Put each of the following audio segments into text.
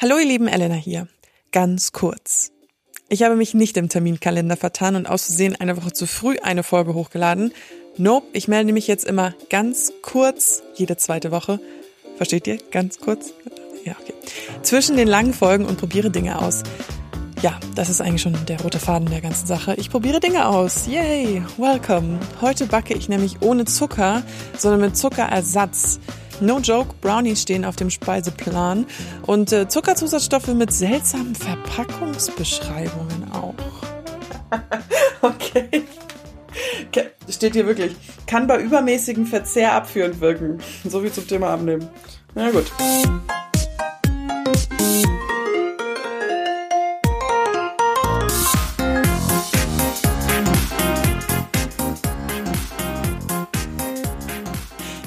Hallo ihr lieben Elena hier. Ganz kurz. Ich habe mich nicht im Terminkalender vertan und aus Versehen eine Woche zu früh eine Folge hochgeladen. Nope, ich melde mich jetzt immer ganz kurz jede zweite Woche. Versteht ihr? Ganz kurz? Ja, okay. Zwischen den langen Folgen und probiere Dinge aus. Ja, das ist eigentlich schon der rote Faden der ganzen Sache. Ich probiere Dinge aus. Yay, welcome. Heute backe ich nämlich ohne Zucker, sondern mit Zuckerersatz. No joke, Brownies stehen auf dem Speiseplan und äh, Zuckerzusatzstoffe mit seltsamen Verpackungsbeschreibungen auch. okay. Steht hier wirklich. Kann bei übermäßigem Verzehr abführend wirken. So wie zum Thema Abnehmen. Na gut.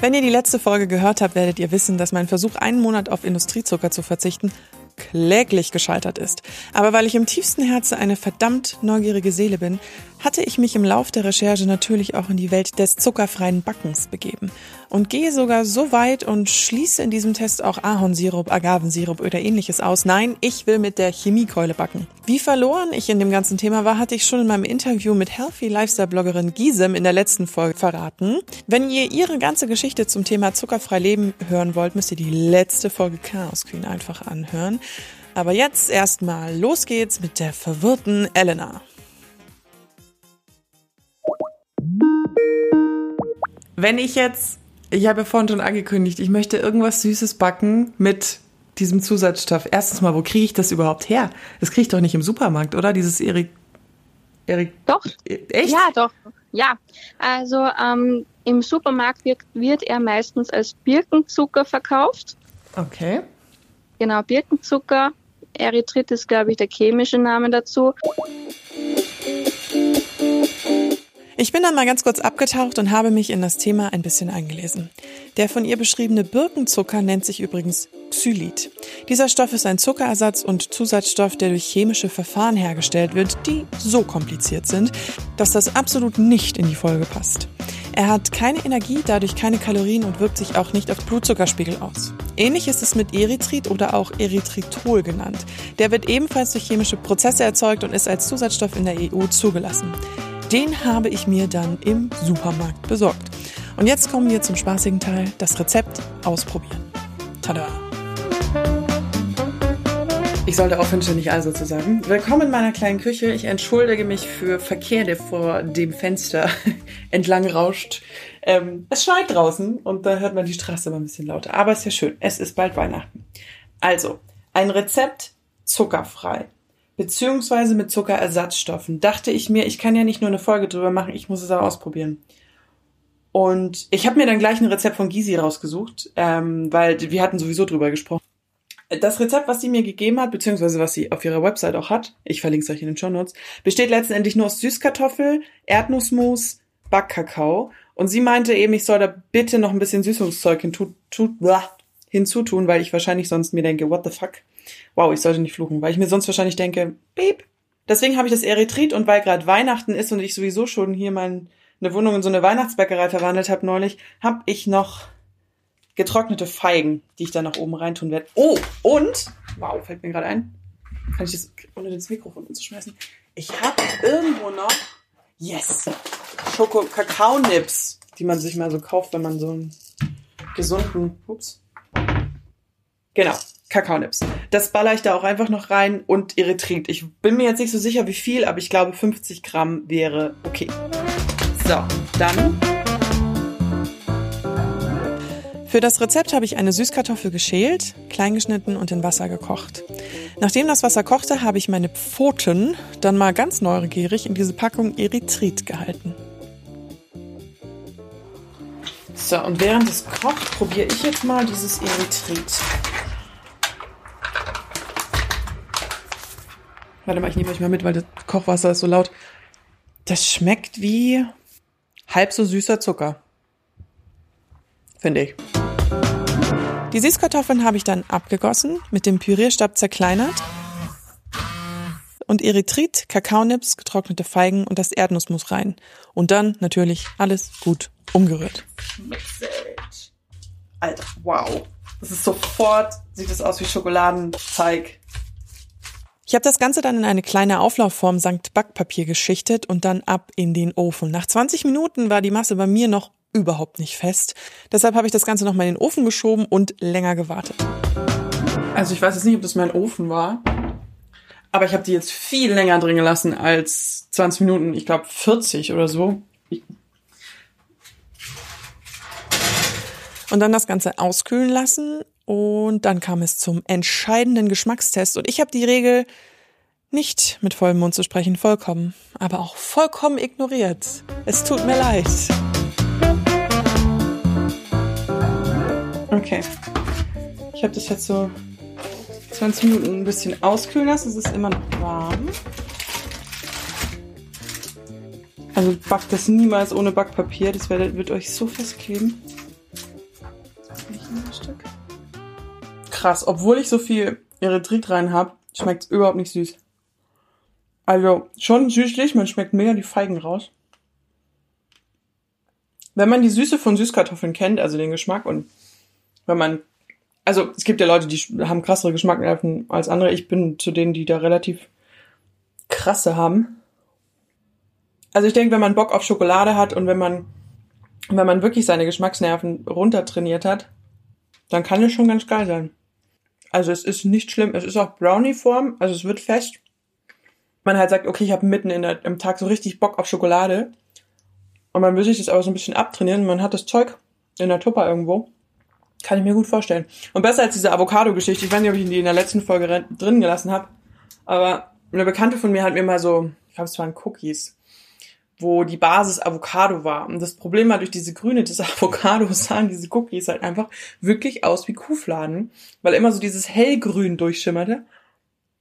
Wenn ihr die letzte Folge gehört habt, werdet ihr wissen, dass mein Versuch, einen Monat auf Industriezucker zu verzichten, kläglich gescheitert ist. Aber weil ich im tiefsten Herzen eine verdammt neugierige Seele bin, hatte ich mich im Lauf der Recherche natürlich auch in die Welt des zuckerfreien Backens begeben und gehe sogar so weit und schließe in diesem Test auch Ahornsirup, Agavensirup oder ähnliches aus. Nein, ich will mit der Chemiekeule backen. Wie verloren ich in dem ganzen Thema war, hatte ich schon in meinem Interview mit Healthy Lifestyle Bloggerin Gisem in der letzten Folge verraten. Wenn ihr ihre ganze Geschichte zum Thema zuckerfrei leben hören wollt, müsst ihr die letzte Folge Chaos Queen einfach anhören. Aber jetzt erstmal los geht's mit der verwirrten Elena. Wenn ich jetzt, ich habe ja vorhin schon angekündigt, ich möchte irgendwas Süßes backen mit diesem Zusatzstoff. Erstens mal, wo kriege ich das überhaupt her? Das kriege ich doch nicht im Supermarkt, oder? Dieses Erik. Erik. Doch. Echt? Ja, doch. Ja. Also ähm, im Supermarkt wird, wird er meistens als Birkenzucker verkauft. Okay. Genau, Birkenzucker. Erythrit ist, glaube ich, der chemische Name dazu. Ich bin dann mal ganz kurz abgetaucht und habe mich in das Thema ein bisschen eingelesen. Der von ihr beschriebene Birkenzucker nennt sich übrigens Xylit. Dieser Stoff ist ein Zuckerersatz und Zusatzstoff, der durch chemische Verfahren hergestellt wird, die so kompliziert sind, dass das absolut nicht in die Folge passt. Er hat keine Energie, dadurch keine Kalorien und wirkt sich auch nicht auf Blutzuckerspiegel aus. Ähnlich ist es mit Erythrit oder auch Erythritol genannt. Der wird ebenfalls durch chemische Prozesse erzeugt und ist als Zusatzstoff in der EU zugelassen. Den habe ich mir dann im Supermarkt besorgt. Und jetzt kommen wir zum spaßigen Teil, das Rezept ausprobieren. Tada! Ich sollte aufhören, ständig also zu sagen. Willkommen in meiner kleinen Küche. Ich entschuldige mich für Verkehr, der vor dem Fenster entlang rauscht. Ähm, es schneit draußen und da hört man die Straße immer ein bisschen lauter. Aber es ist ja schön. Es ist bald Weihnachten. Also, ein Rezept zuckerfrei beziehungsweise mit Zuckerersatzstoffen, dachte ich mir, ich kann ja nicht nur eine Folge drüber machen, ich muss es auch ausprobieren. Und ich habe mir dann gleich ein Rezept von Gysi rausgesucht, ähm, weil wir hatten sowieso drüber gesprochen. Das Rezept, was sie mir gegeben hat, beziehungsweise was sie auf ihrer Website auch hat, ich verlinke es euch in den Show Notes, besteht letztendlich nur aus Süßkartoffel, Erdnussmus, Backkakao. Und sie meinte eben, ich soll da bitte noch ein bisschen Süßungszeug hinzu, hinzutun, weil ich wahrscheinlich sonst mir denke, what the fuck? Wow, ich sollte nicht fluchen, weil ich mir sonst wahrscheinlich denke, beep. Deswegen habe ich das Erythrit und weil gerade Weihnachten ist und ich sowieso schon hier meine Wohnung in so eine Weihnachtsbäckerei verwandelt habe neulich, habe ich noch getrocknete Feigen, die ich da nach oben reintun werde. Oh, und, wow, fällt mir gerade ein, kann ich das unter das Mikrofon zu schmeißen. Ich habe irgendwo noch, yes, Schoko-Kakao-Nips, die man sich mal so kauft, wenn man so einen gesunden, ups, genau, Kakaonips. Das baller ich da auch einfach noch rein und Erythrit. Ich bin mir jetzt nicht so sicher, wie viel, aber ich glaube 50 Gramm wäre okay. So, dann. Für das Rezept habe ich eine Süßkartoffel geschält, kleingeschnitten und in Wasser gekocht. Nachdem das Wasser kochte, habe ich meine Pfoten dann mal ganz neugierig in diese Packung Erythrit gehalten. So, und während es kocht, probiere ich jetzt mal dieses Erythrit. Warte mal, ich nehme euch mal mit, weil das Kochwasser ist so laut. Das schmeckt wie halb so süßer Zucker. Finde ich. Die Süßkartoffeln habe ich dann abgegossen, mit dem Pürierstab zerkleinert und Erythrit, Kakaonips, getrocknete Feigen und das Erdnussmus rein. Und dann natürlich alles gut umgerührt. Alter, wow. Das ist sofort, sieht das aus wie Schokoladenteig. Ich habe das Ganze dann in eine kleine Auflaufform Sankt Backpapier geschichtet und dann ab in den Ofen. Nach 20 Minuten war die Masse bei mir noch überhaupt nicht fest. Deshalb habe ich das Ganze nochmal in den Ofen geschoben und länger gewartet. Also ich weiß jetzt nicht, ob das mein Ofen war, aber ich habe die jetzt viel länger drin gelassen als 20 Minuten. Ich glaube 40 oder so. Und dann das Ganze auskühlen lassen und dann kam es zum entscheidenden Geschmackstest und ich habe die Regel nicht mit vollem Mund zu sprechen, vollkommen, aber auch vollkommen ignoriert. Es tut mir leid. Okay. Ich habe das jetzt so 20 Minuten ein bisschen auskühlen lassen. Es ist immer noch warm. Also backt das niemals ohne Backpapier. Das wird euch so festkleben. Krass, obwohl ich so viel Erythrit rein habe, schmeckt es überhaupt nicht süß. Also schon süßlich, man schmeckt mega die Feigen raus. Wenn man die Süße von Süßkartoffeln kennt, also den Geschmack und wenn man, also es gibt ja Leute, die haben krassere Geschmacksnerven als andere. Ich bin zu denen, die da relativ krasse haben. Also ich denke, wenn man Bock auf Schokolade hat und wenn man, wenn man wirklich seine Geschmacksnerven runtertrainiert hat, dann kann es schon ganz geil sein. Also es ist nicht schlimm, es ist auch Brownie-Form, also es wird fest. Man halt sagt, okay, ich habe mitten in der, im Tag so richtig Bock auf Schokolade. Und man will sich das aber so ein bisschen abtrainieren. Man hat das Zeug in der Tupper irgendwo. Kann ich mir gut vorstellen. Und besser als diese Avocado-Geschichte. Ich weiß nicht, ob ich die in der letzten Folge drin gelassen habe. Aber eine Bekannte von mir hat mir mal so, ich glaube, es waren Cookies, wo die Basis Avocado war. Und das Problem war, durch diese Grüne des Avocados sahen diese Cookies halt einfach wirklich aus wie Kuhfladen, weil immer so dieses hellgrün durchschimmerte.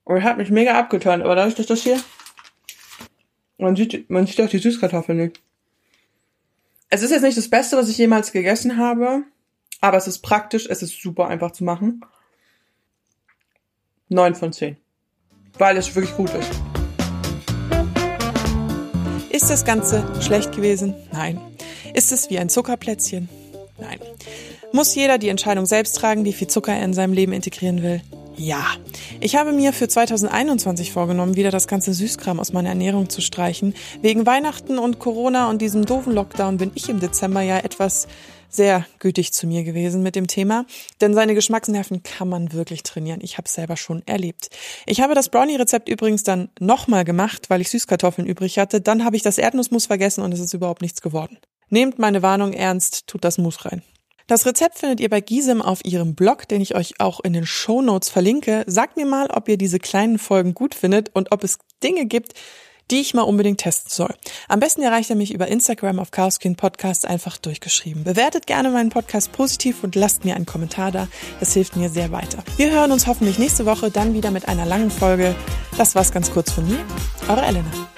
Und hat mich mega abgeturnt. Aber dadurch, dass das hier, man sieht, man sieht auch die Süßkartoffeln nicht. Es ist jetzt nicht das Beste, was ich jemals gegessen habe. Aber es ist praktisch, es ist super einfach zu machen. 9 von 10. Weil es wirklich gut ist. Ist das Ganze schlecht gewesen? Nein. Ist es wie ein Zuckerplätzchen? Nein. Muss jeder die Entscheidung selbst tragen, wie viel Zucker er in seinem Leben integrieren will? Ja. Ich habe mir für 2021 vorgenommen, wieder das ganze Süßkram aus meiner Ernährung zu streichen. Wegen Weihnachten und Corona und diesem doofen Lockdown bin ich im Dezember ja etwas sehr gütig zu mir gewesen mit dem Thema, denn seine Geschmacksnerven kann man wirklich trainieren. Ich habe es selber schon erlebt. Ich habe das Brownie-Rezept übrigens dann nochmal gemacht, weil ich Süßkartoffeln übrig hatte. Dann habe ich das Erdnussmus vergessen und es ist überhaupt nichts geworden. Nehmt meine Warnung ernst, tut das Mus rein. Das Rezept findet ihr bei Gisem auf ihrem Blog, den ich euch auch in den Show Notes verlinke. Sagt mir mal, ob ihr diese kleinen Folgen gut findet und ob es Dinge gibt, die ich mal unbedingt testen soll. Am besten erreicht er mich über Instagram auf Chaoskin Podcast einfach durchgeschrieben. Bewertet gerne meinen Podcast positiv und lasst mir einen Kommentar da. Das hilft mir sehr weiter. Wir hören uns hoffentlich nächste Woche dann wieder mit einer langen Folge. Das war's ganz kurz von mir. Eure Elena.